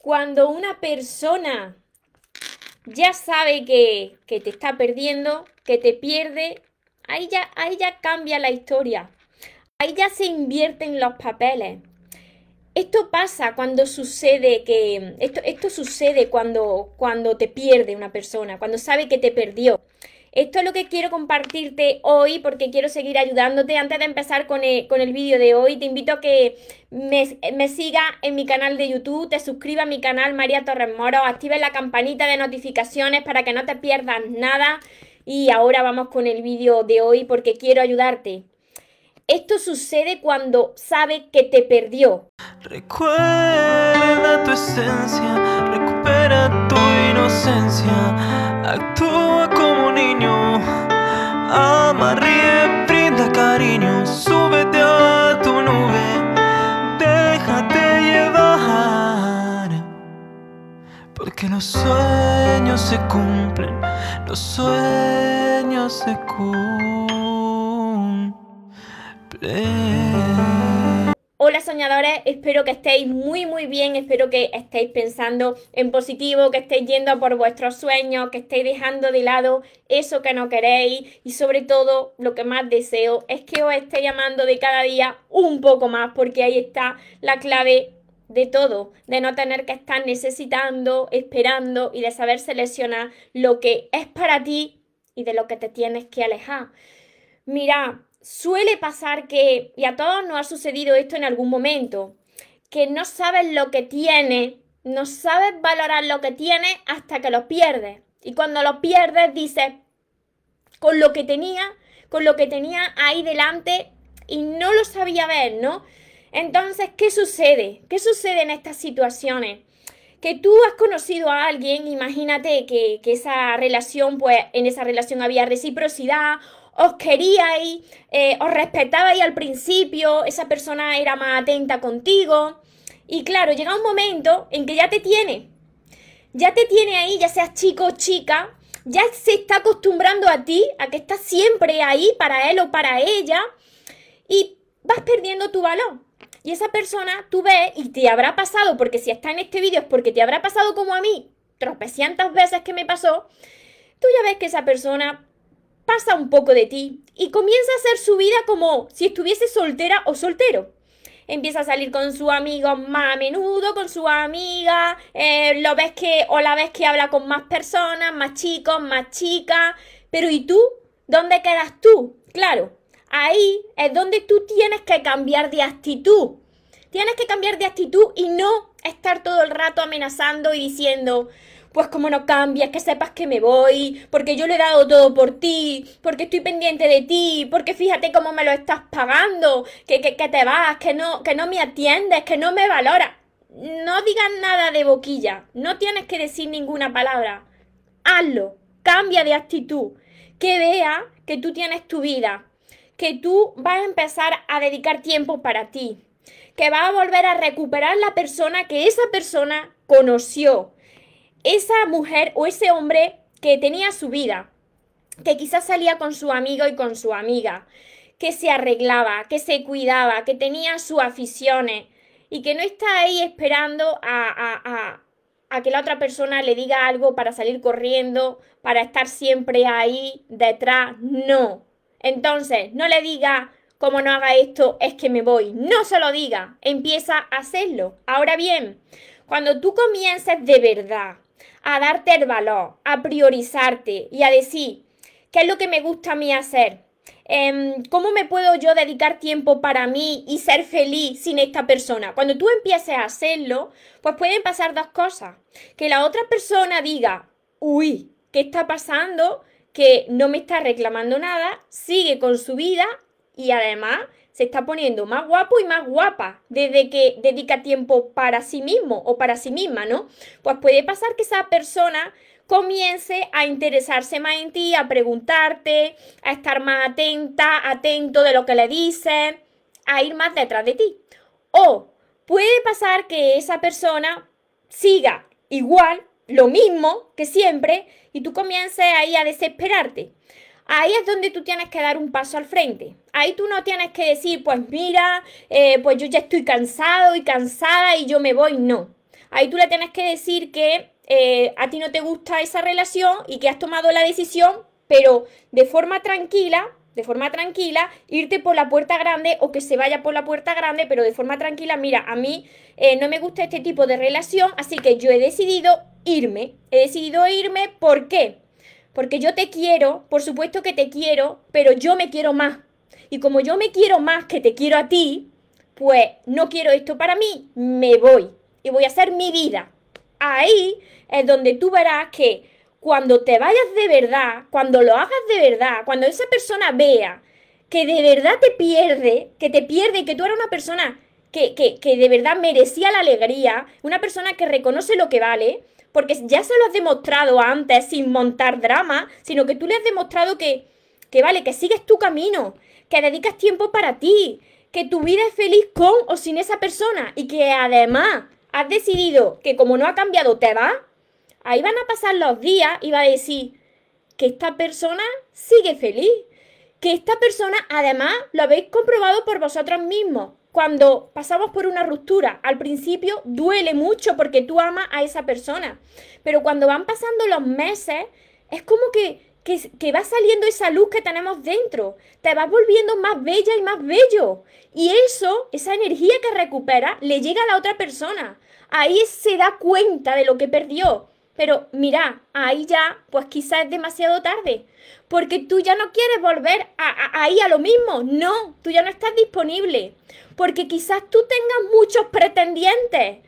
Cuando una persona ya sabe que, que te está perdiendo, que te pierde, ahí ya, ahí ya cambia la historia. Ahí ya se invierten los papeles. Esto pasa cuando sucede que. Esto, esto sucede cuando, cuando te pierde una persona, cuando sabe que te perdió. Esto es lo que quiero compartirte hoy porque quiero seguir ayudándote. Antes de empezar con el, con el vídeo de hoy, te invito a que me, me sigas en mi canal de YouTube, te suscribas a mi canal María Torres Moro, actives la campanita de notificaciones para que no te pierdas nada. Y ahora vamos con el vídeo de hoy porque quiero ayudarte. Esto sucede cuando sabe que te perdió. Recuerda tu esencia, recupera tu inocencia, actúa niño, brinda cariño, súbete a tu nube, déjate llevar, porque los sueños se cumplen, los sueños se cumplen. Hola soñadores, espero que estéis muy muy bien, espero que estéis pensando en positivo, que estéis yendo por vuestros sueños, que estéis dejando de lado eso que no queréis. Y sobre todo lo que más deseo es que os estéis llamando de cada día un poco más porque ahí está la clave de todo, de no tener que estar necesitando, esperando y de saber seleccionar lo que es para ti y de lo que te tienes que alejar. Mira, suele pasar que, y a todos nos ha sucedido esto en algún momento, que no sabes lo que tienes, no sabes valorar lo que tienes hasta que lo pierdes. Y cuando lo pierdes dices, con lo que tenía, con lo que tenía ahí delante y no lo sabía ver, ¿no? Entonces, ¿qué sucede? ¿Qué sucede en estas situaciones? Que tú has conocido a alguien, imagínate que, que esa relación, pues en esa relación había reciprocidad os queríais, eh, os respetabais al principio, esa persona era más atenta contigo. Y claro, llega un momento en que ya te tiene. Ya te tiene ahí, ya seas chico o chica, ya se está acostumbrando a ti, a que estás siempre ahí para él o para ella, y vas perdiendo tu valor. Y esa persona, tú ves, y te habrá pasado, porque si está en este vídeo es porque te habrá pasado como a mí, tropecientas veces que me pasó, tú ya ves que esa persona pasa un poco de ti y comienza a hacer su vida como si estuviese soltera o soltero. Empieza a salir con su amigo más a menudo, con su amiga, eh, lo ves que, o la ves que habla con más personas, más chicos, más chicas. Pero ¿y tú? ¿Dónde quedas tú? Claro, ahí es donde tú tienes que cambiar de actitud. Tienes que cambiar de actitud y no estar todo el rato amenazando y diciendo, pues como no cambias, que sepas que me voy, porque yo le he dado todo por ti, porque estoy pendiente de ti, porque fíjate cómo me lo estás pagando, que, que, que te vas, que no, que no me atiendes, que no me valoras. No digas nada de boquilla, no tienes que decir ninguna palabra. Hazlo, cambia de actitud, que vea que tú tienes tu vida, que tú vas a empezar a dedicar tiempo para ti, que vas a volver a recuperar la persona que esa persona conoció, esa mujer o ese hombre que tenía su vida, que quizás salía con su amigo y con su amiga, que se arreglaba, que se cuidaba, que tenía sus aficiones y que no está ahí esperando a, a, a, a, que la otra persona le diga algo para salir corriendo, para estar siempre ahí detrás. No. Entonces, no le diga, como no haga esto, es que me voy. No se lo diga. Empieza a hacerlo. Ahora bien, cuando tú comiences de verdad a darte el valor, a priorizarte y a decir, ¿qué es lo que me gusta a mí hacer? Eh, ¿Cómo me puedo yo dedicar tiempo para mí y ser feliz sin esta persona? Cuando tú empieces a hacerlo, pues pueden pasar dos cosas. Que la otra persona diga, uy, ¿qué está pasando? Que no me está reclamando nada, sigue con su vida y además se está poniendo más guapo y más guapa desde que dedica tiempo para sí mismo o para sí misma, ¿no? Pues puede pasar que esa persona comience a interesarse más en ti, a preguntarte, a estar más atenta, atento de lo que le dices, a ir más detrás de ti. O puede pasar que esa persona siga igual, lo mismo que siempre, y tú comiences ahí a desesperarte. Ahí es donde tú tienes que dar un paso al frente. Ahí tú no tienes que decir, pues mira, eh, pues yo ya estoy cansado y cansada y yo me voy. No. Ahí tú le tienes que decir que eh, a ti no te gusta esa relación y que has tomado la decisión, pero de forma tranquila, de forma tranquila, irte por la puerta grande o que se vaya por la puerta grande, pero de forma tranquila, mira, a mí eh, no me gusta este tipo de relación, así que yo he decidido irme. He decidido irme, ¿por qué? Porque yo te quiero, por supuesto que te quiero, pero yo me quiero más. Y como yo me quiero más que te quiero a ti, pues no quiero esto para mí, me voy y voy a hacer mi vida. Ahí es donde tú verás que cuando te vayas de verdad, cuando lo hagas de verdad, cuando esa persona vea que de verdad te pierde, que te pierde, que tú eres una persona que, que, que de verdad merecía la alegría, una persona que reconoce lo que vale, porque ya se lo has demostrado antes sin montar drama, sino que tú le has demostrado que, que vale, que sigues tu camino, que dedicas tiempo para ti, que tu vida es feliz con o sin esa persona y que además has decidido que como no ha cambiado te va, ahí van a pasar los días y va a decir que esta persona sigue feliz, que esta persona además lo habéis comprobado por vosotros mismos, cuando pasamos por una ruptura, al principio duele mucho porque tú amas a esa persona, pero cuando van pasando los meses, es como que, que, va saliendo esa luz que tenemos dentro, te vas volviendo más bella y más bello. Y eso, esa energía que recupera, le llega a la otra persona. Ahí se da cuenta de lo que perdió. Pero mira, ahí ya, pues quizás es demasiado tarde, porque tú ya no quieres volver ahí a lo mismo. No, tú ya no estás disponible, porque quizás tú tengas muchos pretendientes,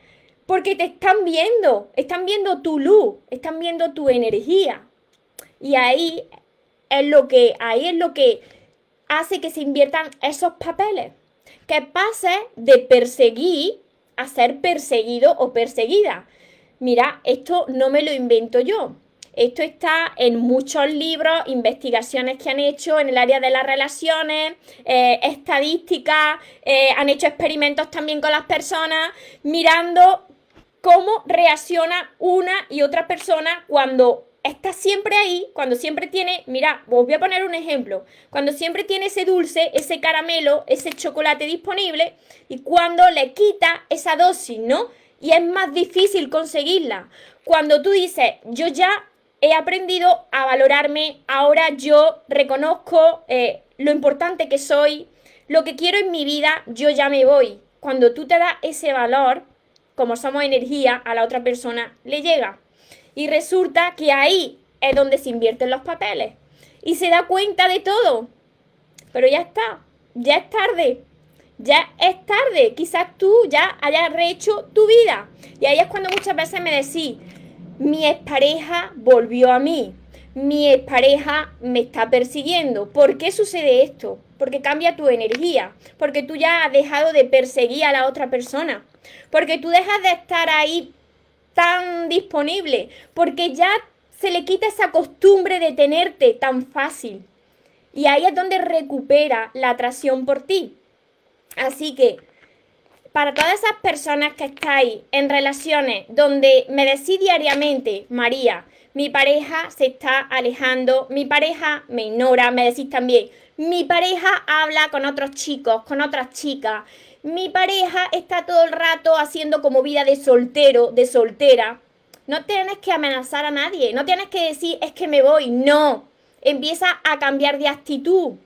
porque te están viendo, están viendo tu luz, están viendo tu energía. Y ahí es lo que, ahí es lo que hace que se inviertan esos papeles. Que pase de perseguir a ser perseguido o perseguida mira, esto no me lo invento yo. Esto está en muchos libros, investigaciones que han hecho en el área de las relaciones, eh, estadísticas, eh, han hecho experimentos también con las personas, mirando cómo reacciona una y otra persona cuando está siempre ahí, cuando siempre tiene, mira, os voy a poner un ejemplo, cuando siempre tiene ese dulce, ese caramelo, ese chocolate disponible y cuando le quita esa dosis, ¿no? Y es más difícil conseguirla. Cuando tú dices, yo ya he aprendido a valorarme, ahora yo reconozco eh, lo importante que soy, lo que quiero en mi vida, yo ya me voy. Cuando tú te das ese valor, como somos energía, a la otra persona le llega. Y resulta que ahí es donde se invierten los papeles. Y se da cuenta de todo. Pero ya está, ya es tarde ya es tarde, quizás tú ya hayas rehecho tu vida. Y ahí es cuando muchas veces me decís, mi expareja volvió a mí, mi expareja me está persiguiendo. ¿Por qué sucede esto? Porque cambia tu energía, porque tú ya has dejado de perseguir a la otra persona, porque tú dejas de estar ahí tan disponible, porque ya se le quita esa costumbre de tenerte tan fácil. Y ahí es donde recupera la atracción por ti. Así que, para todas esas personas que estáis en relaciones donde me decís diariamente, María, mi pareja se está alejando, mi pareja me ignora, me decís también, mi pareja habla con otros chicos, con otras chicas, mi pareja está todo el rato haciendo como vida de soltero, de soltera. No tienes que amenazar a nadie, no tienes que decir es que me voy, no. Empieza a cambiar de actitud.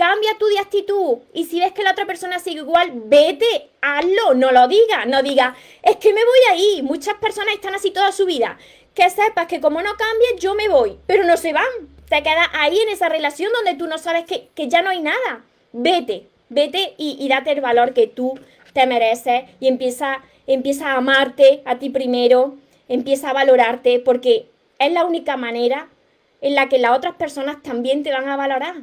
Cambia tú de actitud. Y si ves que la otra persona sigue igual, vete, hazlo, no lo digas. No digas, es que me voy ahí. Muchas personas están así toda su vida. Que sepas que como no cambies, yo me voy. Pero no se van. Te quedas ahí en esa relación donde tú no sabes que, ya no hay nada. Vete, vete y, date el valor que tú te mereces y empieza, empieza a amarte a ti primero, empieza a valorarte porque es la única manera en la que las otras personas también te van a valorar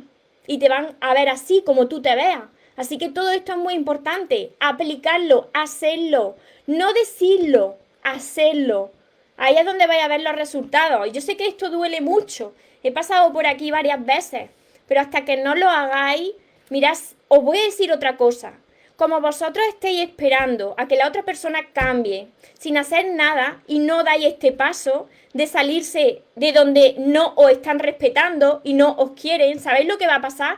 y te van a ver así como tú te veas. Así que todo esto es muy importante, aplicarlo, hacerlo, no decirlo, hacerlo. Ahí es donde vais a ver los resultados. Yo sé que esto duele mucho, he pasado por aquí varias veces, pero hasta que no lo hagáis, mirad, os voy a decir otra cosa. Como vosotros estéis esperando a que la otra persona cambie sin hacer nada y no dais este paso de salirse de donde no os están respetando y no os quieren, ¿sabéis lo que va a pasar?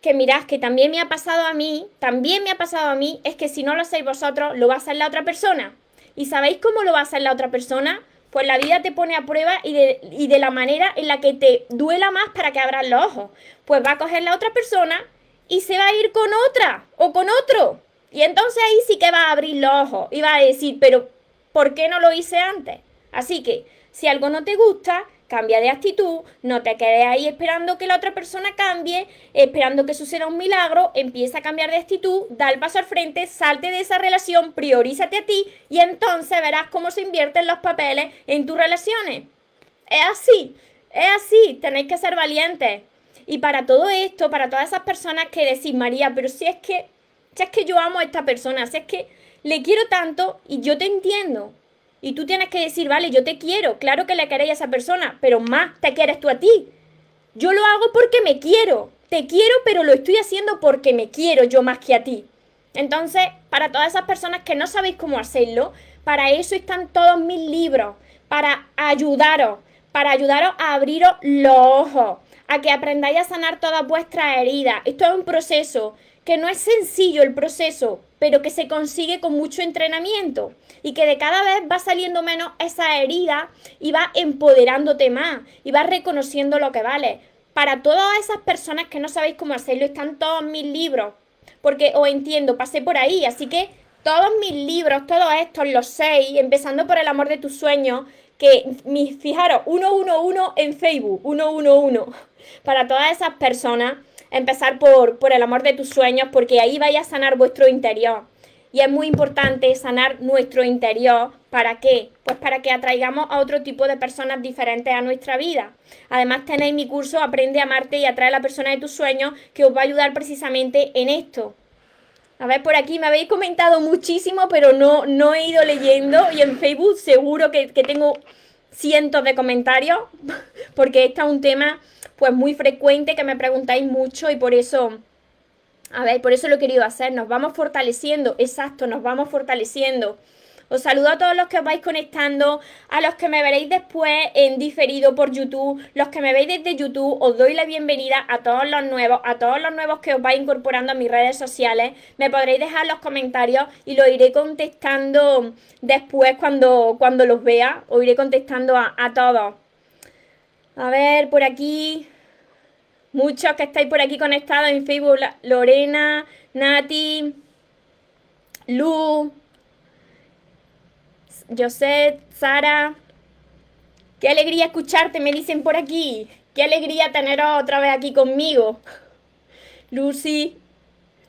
Que mirad, que también me ha pasado a mí, también me ha pasado a mí, es que si no lo hacéis vosotros, lo va a hacer la otra persona. ¿Y sabéis cómo lo va a hacer la otra persona? Pues la vida te pone a prueba y de, y de la manera en la que te duela más para que abras los ojos. Pues va a coger la otra persona y se va a ir con otra o con otro. Y entonces ahí sí que va a abrir los ojos y va a decir, pero ¿por qué no lo hice antes? Así que si algo no te gusta, cambia de actitud, no te quedes ahí esperando que la otra persona cambie, esperando que suceda un milagro, empieza a cambiar de actitud, da el paso al frente, salte de esa relación, priorízate a ti y entonces verás cómo se invierten los papeles en tus relaciones. Es así, es así, tenéis que ser valientes. Y para todo esto, para todas esas personas que decís, María, pero si es que, si es que yo amo a esta persona, si es que le quiero tanto y yo te entiendo. Y tú tienes que decir, vale, yo te quiero, claro que le queréis a esa persona, pero más te quieres tú a ti. Yo lo hago porque me quiero, te quiero, pero lo estoy haciendo porque me quiero yo más que a ti. Entonces, para todas esas personas que no sabéis cómo hacerlo, para eso están todos mis libros, para ayudaros, para ayudaros a abriros los ojos, a que aprendáis a sanar todas vuestras heridas. Esto es un proceso que no es sencillo el proceso, pero que se consigue con mucho entrenamiento y que de cada vez va saliendo menos esa herida y va empoderándote más y va reconociendo lo que vale. Para todas esas personas que no sabéis cómo hacerlo, están todos mis libros, porque os entiendo, pasé por ahí, así que todos mis libros, todos estos, los seis, empezando por el amor de tus sueños, que fijaros, 111 en Facebook, 111, para todas esas personas, empezar por, por el amor de tus sueños, porque ahí vaya a sanar vuestro interior. Y es muy importante sanar nuestro interior. ¿Para qué? Pues para que atraigamos a otro tipo de personas diferentes a nuestra vida. Además tenéis mi curso Aprende a amarte y atrae a la persona de tus sueños que os va a ayudar precisamente en esto. A ver, por aquí me habéis comentado muchísimo, pero no, no he ido leyendo. Y en Facebook seguro que, que tengo cientos de comentarios, porque este es un tema pues muy frecuente que me preguntáis mucho y por eso a ver, por eso lo he querido hacer. Nos vamos fortaleciendo, exacto, nos vamos fortaleciendo. Os saludo a todos los que os vais conectando, a los que me veréis después en diferido por YouTube, los que me veis desde YouTube, os doy la bienvenida a todos los nuevos, a todos los nuevos que os vais incorporando a mis redes sociales. Me podréis dejar los comentarios y lo iré contestando después cuando, cuando los vea. Os iré contestando a, a todos. A ver, por aquí. Muchos que estáis por aquí conectados en Facebook, Lorena, Nati, Lu, José, Sara. Qué alegría escucharte, me dicen por aquí. Qué alegría teneros otra vez aquí conmigo. Lucy,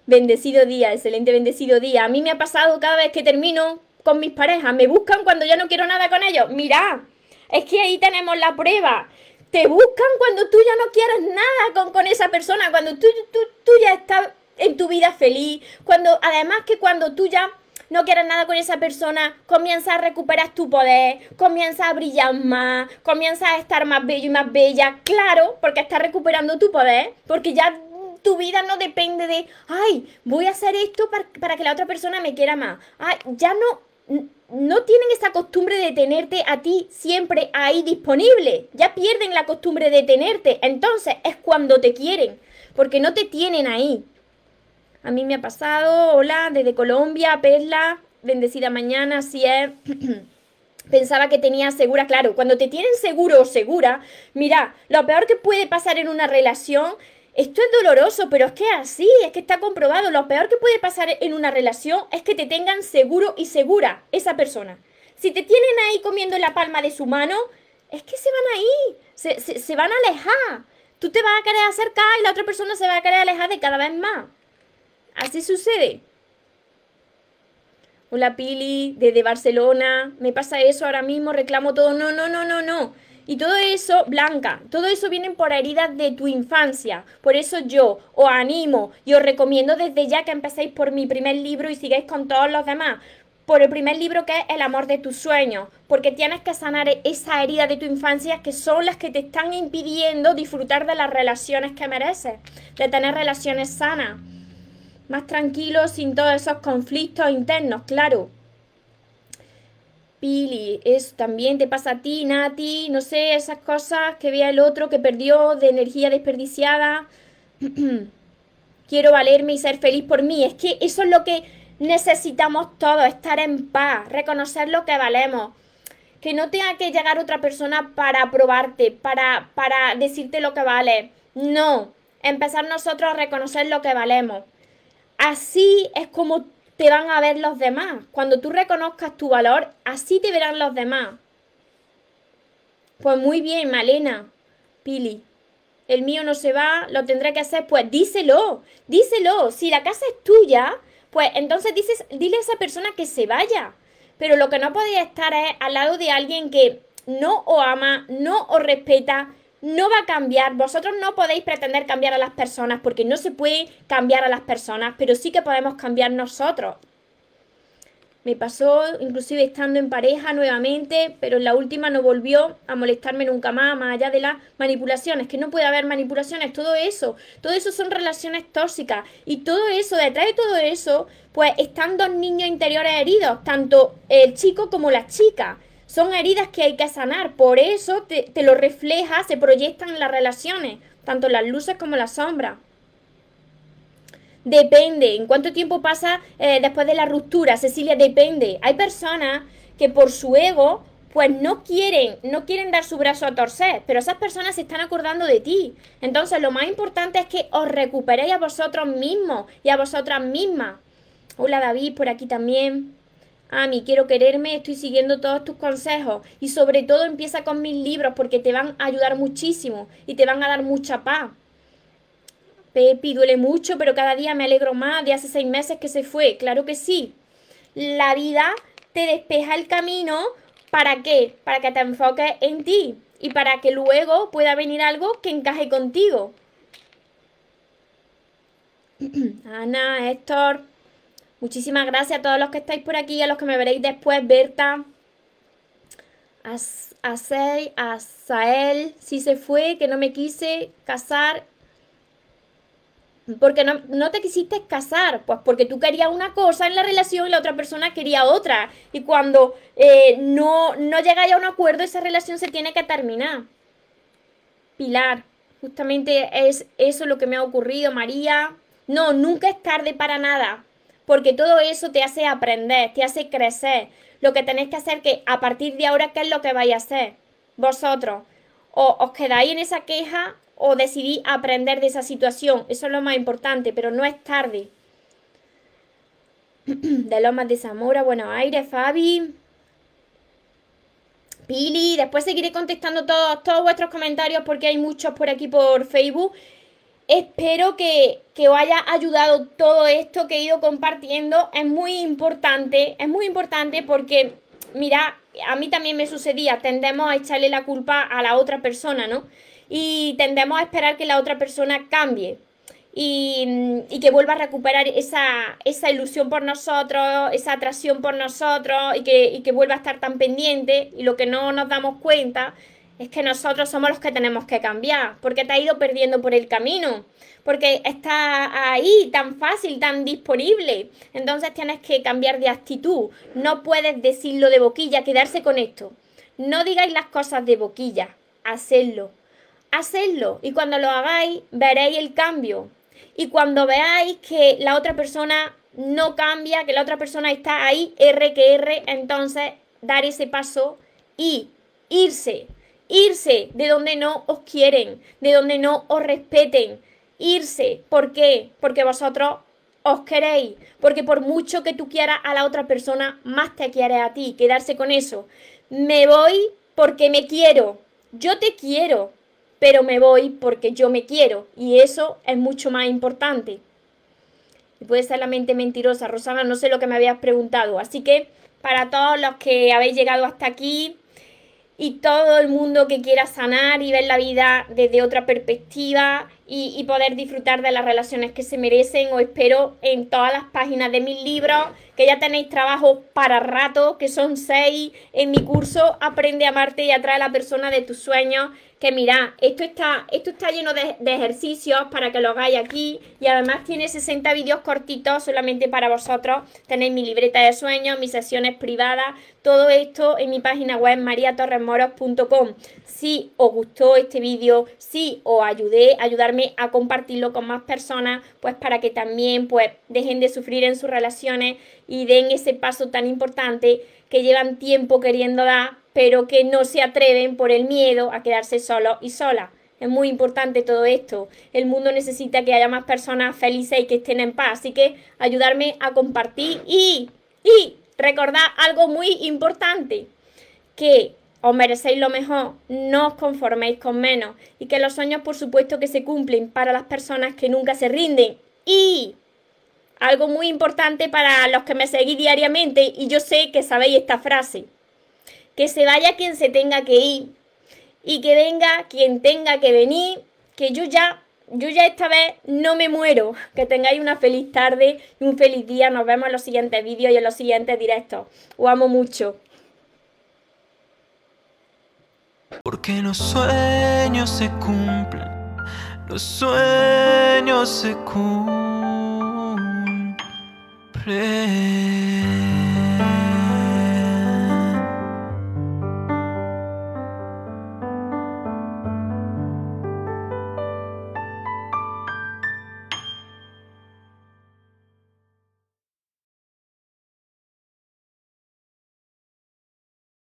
bendecido día, excelente bendecido día. A mí me ha pasado cada vez que termino con mis parejas, me buscan cuando ya no quiero nada con ellos. Mira, es que ahí tenemos la prueba te buscan cuando tú ya no quieres nada con, esa persona, cuando tú, tú, ya estás en tu vida feliz, cuando además que cuando tú ya no quieres nada con esa persona, comienzas a recuperar tu poder, comienzas a brillar más, comienzas a estar más bello y más bella, claro, porque estás recuperando tu poder, porque ya tu vida no depende de, ay, voy a hacer esto para, para que la otra persona me quiera más. Ay, ya no, no tienen esa costumbre de tenerte a ti siempre ahí disponible. Ya pierden la costumbre de tenerte. Entonces es cuando te quieren, porque no te tienen ahí. A mí me ha pasado, hola, desde Colombia, Perla, bendecida mañana, así es. Pensaba que tenía segura, claro, cuando te tienen seguro o segura, mira, lo peor que puede pasar en una relación esto es doloroso, pero es que así, es que está comprobado. Lo peor que puede pasar en una relación es que te tengan seguro y segura esa persona. Si te tienen ahí comiendo la palma de su mano, es que se van ahí, se, se van a alejar. Tú te vas a querer acercar y la otra persona se va a querer alejar de cada vez más. Así sucede. Hola Pili, desde Barcelona. Me pasa eso ahora mismo, reclamo todo. No, no, no, no, no. Y todo eso, Blanca, todo eso viene por heridas de tu infancia. Por eso yo os animo y os recomiendo desde ya que empecéis por mi primer libro y sigáis con todos los demás. Por el primer libro que es El amor de tus sueños. Porque tienes que sanar esa herida de tu infancia que son las que te están impidiendo disfrutar de las relaciones que mereces. De tener relaciones sanas. Más tranquilo sin todos esos conflictos internos, claro. Pili, eso también te pasa a ti, Nati, no sé, esas cosas que vea el otro que perdió de energía desperdiciada. Quiero valerme y ser feliz por mí. Es que eso es lo que necesitamos todos, estar en paz, reconocer lo que valemos. Que no tenga que llegar otra persona para aprobarte, para, para decirte lo que vale. No, empezar nosotros a reconocer lo que valemos. Así es como te van a ver los demás. Cuando tú reconozcas tu valor, así te verán los demás. Pues muy bien, Malena, Pili. El mío no se va, lo tendré que hacer. Pues díselo, díselo. Si la casa es tuya, pues entonces dices, dile a esa persona que se vaya. Pero lo que no podéis estar es al lado de alguien que no os ama, no os respeta, no va a cambiar. Vosotros no podéis pretender cambiar a las personas porque no se puede cambiar a las personas, pero sí que podemos cambiar nosotros. Me pasó inclusive estando en pareja nuevamente, pero en la última no volvió a molestarme nunca más, más allá de las manipulaciones, que no puede haber manipulaciones, todo eso, todo eso son relaciones tóxicas y todo eso, detrás de todo eso, pues están dos niños interiores heridos, tanto el chico como la chica. Son heridas que hay que sanar, por eso te, te lo refleja, se proyectan en las relaciones, tanto las luces como las sombras. Depende. ¿En cuánto tiempo pasa eh, después de la ruptura? Cecilia, depende. Hay personas que por su ego pues no quieren, no quieren dar su brazo a torcer, pero esas personas se están acordando de ti. Entonces lo más importante es que os recuperéis a vosotros mismos y a vosotras mismas. Hola David, por aquí también. Ami, quiero quererme, estoy siguiendo todos tus consejos y sobre todo empieza con mis libros porque te van a ayudar muchísimo y te van a dar mucha paz. Pepi, duele mucho, pero cada día me alegro más de hace seis meses que se fue. Claro que sí. La vida te despeja el camino. ¿Para qué? Para que te enfoques en ti y para que luego pueda venir algo que encaje contigo. Ana, Héctor, muchísimas gracias a todos los que estáis por aquí, a los que me veréis después, Berta, a, a, a Sael, si se fue, que no me quise casar porque no, no, te quisiste casar, pues porque tú querías una cosa en la relación y la otra persona quería otra. Y cuando eh, no, no llegáis a un acuerdo, esa relación se tiene que terminar. Pilar, justamente es eso lo que me ha ocurrido, María. No, nunca es tarde para nada, porque todo eso te hace aprender, te hace crecer. Lo que tenéis que hacer que a partir de ahora, ¿qué es lo que vais a hacer? Vosotros. O os quedáis en esa queja o decidí aprender de esa situación. Eso es lo más importante, pero no es tarde. de Lomas de Zamora, Buenos Aires, Fabi. Pili, después seguiré contestando todos, todos vuestros comentarios porque hay muchos por aquí por Facebook. Espero que, que, os haya ayudado todo esto que he ido compartiendo. Es muy importante, es muy importante porque, mira, a mí también me sucedía, tendemos a echarle la culpa a la otra persona, ¿no? y tendemos a esperar que la otra persona cambie. Y, que vuelva a recuperar esa, esa, ilusión por nosotros, esa atracción por nosotros y que, y que vuelva a estar tan pendiente. Y lo que no nos damos cuenta es que nosotros somos los que tenemos que cambiar, porque te ha ido perdiendo por el camino, porque está ahí tan fácil, tan disponible. Entonces tienes que cambiar de actitud. No puedes decirlo de boquilla, quedarse con esto. No digáis las cosas de boquilla, hacedlo hacedlo y cuando lo hagáis veréis el cambio. Y cuando veáis que la otra persona no cambia, que la otra persona está ahí, R que R, entonces dar ese paso y irse, irse de donde no os quieren, de donde no os respeten, irse. ¿Por qué? Porque vosotros os queréis, porque por mucho que tú quieras a la otra persona, más te quiere a ti, quedarse con eso. Me voy porque me quiero, yo te quiero, pero me voy porque yo me quiero y eso es mucho más importante. Y puede ser la mente mentirosa, Rosana, no sé lo que me habías preguntado. Así que para todos los que habéis llegado hasta aquí y todo el mundo que quiera sanar y ver la vida desde otra perspectiva y, poder disfrutar de las relaciones que se merecen. Os espero en todas las páginas de mis libros, que ya tenéis trabajo para rato, que son seis en mi curso Aprende a amarte y atrae a la persona de tus sueños. Que mira, esto está, esto está lleno de, ejercicios para que lo hagáis aquí y además tiene 60 vídeos cortitos solamente para vosotros. Tenéis mi libreta de sueños, mis sesiones privadas, todo esto en mi página web mariatorremoros.com. Si os gustó este vídeo, si os ayudé, ayudarme a compartirlo con más personas, pues para que también pues dejen de sufrir en sus relaciones y den ese paso tan importante que llevan tiempo queriendo dar, pero que no se atreven por el miedo a quedarse solos y solas. Es muy importante todo esto. El mundo necesita que haya más personas felices y que estén en paz. Así que ayudarme a compartir y, y recordad algo muy importante, que os merecéis lo mejor, no os conforméis con menos y que los sueños por supuesto que se cumplen para las personas que nunca se rinden. Y algo muy importante para los que me seguís diariamente y yo sé que sabéis esta frase, que se vaya quien se tenga que ir y que venga quien tenga que venir, que yo ya, yo ya esta vez no me muero. Que tengáis una feliz tarde y un feliz día. Nos vemos en los siguientes vídeos y en los siguientes directos. Os amo mucho. Porque los sueños se cumplen, los sueños se cumplen. pray.